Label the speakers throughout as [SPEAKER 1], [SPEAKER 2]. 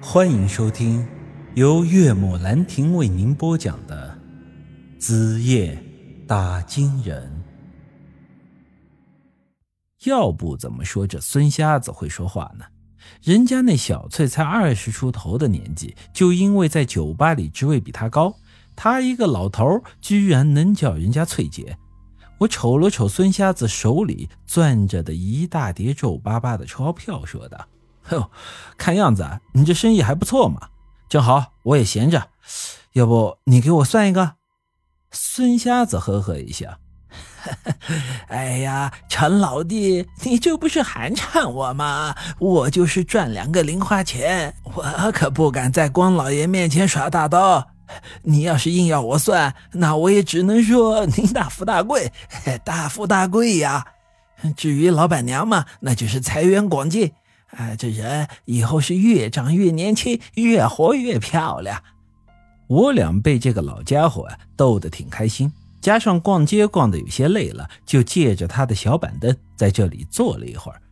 [SPEAKER 1] 欢迎收听由岳母兰亭为您播讲的《子夜打金人》。要不怎么说这孙瞎子会说话呢？人家那小翠才二十出头的年纪，就因为在酒吧里职位比他高，他一个老头居然能叫人家翠姐。我瞅了瞅孙瞎子手里攥着的一大叠皱巴巴的钞票，说道：“哟，看样子你这生意还不错嘛。正好我也闲着，要不你给我算一个？”孙瞎子呵呵一笑：“
[SPEAKER 2] 哎呀，陈老弟，你这不是寒碜我吗？我就是赚两个零花钱，我可不敢在光老爷面前耍大刀。”你要是硬要我算，那我也只能说您大富大贵，大富大贵呀。至于老板娘嘛，那就是财源广进，啊，这人以后是越长越年轻，越活越漂亮。
[SPEAKER 1] 我俩被这个老家伙逗得挺开心，加上逛街逛得有些累了，就借着他的小板凳在这里坐了一会儿。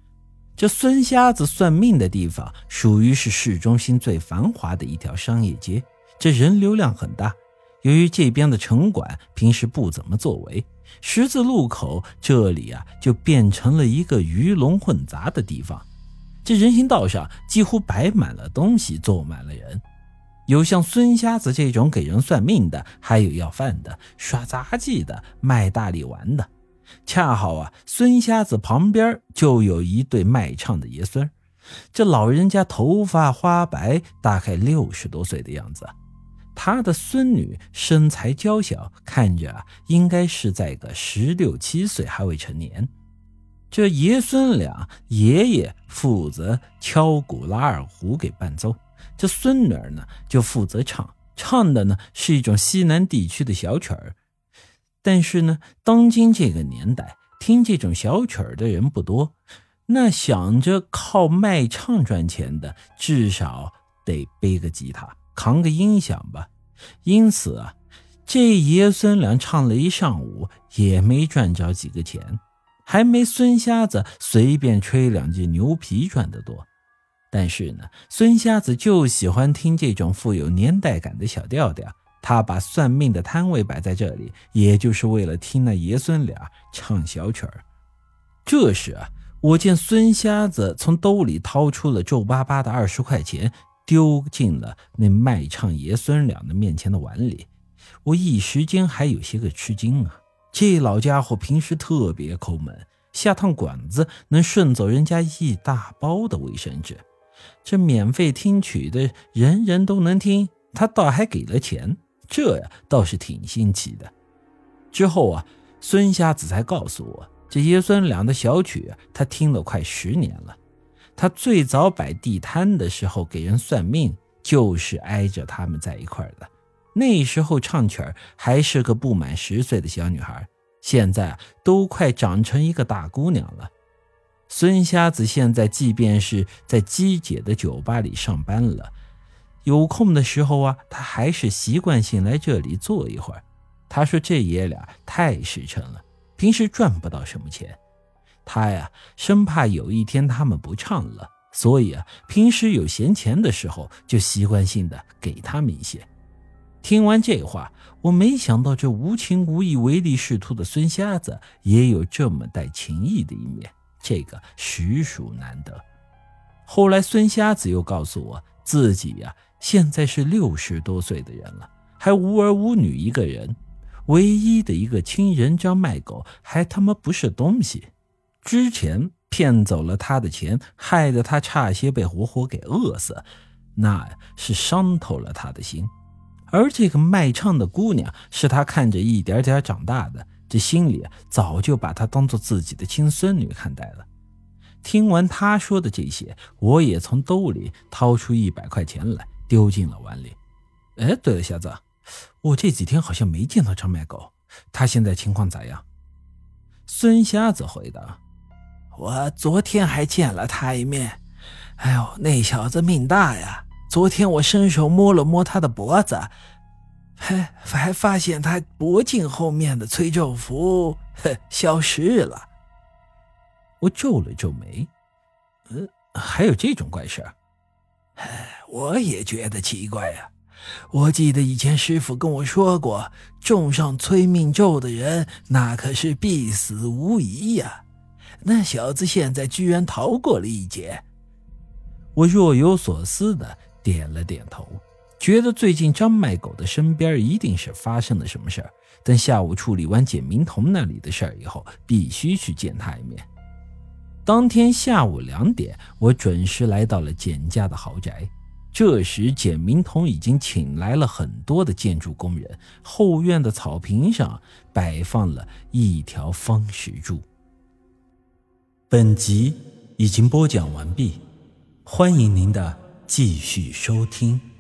[SPEAKER 1] 这孙瞎子算命的地方，属于是市中心最繁华的一条商业街。这人流量很大，由于这边的城管平时不怎么作为，十字路口这里啊就变成了一个鱼龙混杂的地方。这人行道上几乎摆满了东西，坐满了人，有像孙瞎子这种给人算命的，还有要饭的、耍杂技的、卖大力丸的。恰好啊，孙瞎子旁边就有一对卖唱的爷孙这老人家头发花白，大概六十多岁的样子。他的孙女身材娇小，看着应该是在个十六七岁，还未成年。这爷孙俩，爷爷负责敲鼓拉二胡给伴奏，这孙女儿呢就负责唱，唱的呢是一种西南地区的小曲儿。但是呢，当今这个年代，听这种小曲儿的人不多，那想着靠卖唱赚钱的，至少得背个吉他。扛个音响吧，因此啊，这爷孙俩唱了一上午，也没赚着几个钱，还没孙瞎子随便吹两句牛皮赚得多。但是呢，孙瞎子就喜欢听这种富有年代感的小调调，他把算命的摊位摆在这里，也就是为了听那爷孙俩唱小曲儿。这时啊，我见孙瞎子从兜里掏出了皱巴巴的二十块钱。丢进了那卖唱爷孙俩的面前的碗里，我一时间还有些个吃惊啊！这老家伙平时特别抠门，下趟馆子能顺走人家一大包的卫生纸。这免费听曲的人人都能听，他倒还给了钱，这呀倒是挺新奇的。之后啊，孙瞎子才告诉我，这爷孙俩的小曲他听了快十年了。他最早摆地摊的时候给人算命，就是挨着他们在一块的。那时候唱曲儿还是个不满十岁的小女孩，现在都快长成一个大姑娘了。孙瞎子现在即便是在姬姐的酒吧里上班了，有空的时候啊，他还是习惯性来这里坐一会儿。他说这爷俩太实诚了，平时赚不到什么钱。他呀，生怕有一天他们不唱了，所以啊，平时有闲钱的时候，就习惯性的给他们一些。听完这话，我没想到这无情无义、唯利是图的孙瞎子也有这么带情义的一面，这个实属难得。后来，孙瞎子又告诉我，自己呀，现在是六十多岁的人了，还无儿无女一个人，唯一的一个亲人张卖狗，还他妈不是东西。之前骗走了他的钱，害得他差些被活活给饿死，那是伤透了他的心。而这个卖唱的姑娘，是他看着一点点长大的，这心里早就把她当做自己的亲孙女看待了。听完他说的这些，我也从兜里掏出一百块钱来，丢进了碗里。哎，对了，小子，我这几天好像没见到张卖狗，他现在情况咋样？孙瞎子回答。
[SPEAKER 2] 我昨天还见了他一面，哎呦，那小子命大呀！昨天我伸手摸了摸他的脖子，还还发现他脖颈后面的催咒符消失了。
[SPEAKER 1] 我皱了皱眉，嗯，还有这种怪事？
[SPEAKER 2] 我也觉得奇怪呀。我记得以前师傅跟我说过，种上催命咒的人，那可是必死无疑呀。那小子现在居然逃过了一劫。
[SPEAKER 1] 我若有所思的点了点头，觉得最近张卖狗的身边一定是发生了什么事儿。等下午处理完简明彤那里的事儿以后，必须去见他一面。当天下午两点，我准时来到了简家的豪宅。这时，简明彤已经请来了很多的建筑工人。后院的草坪上摆放了一条方石柱。本集已经播讲完毕，欢迎您的继续收听。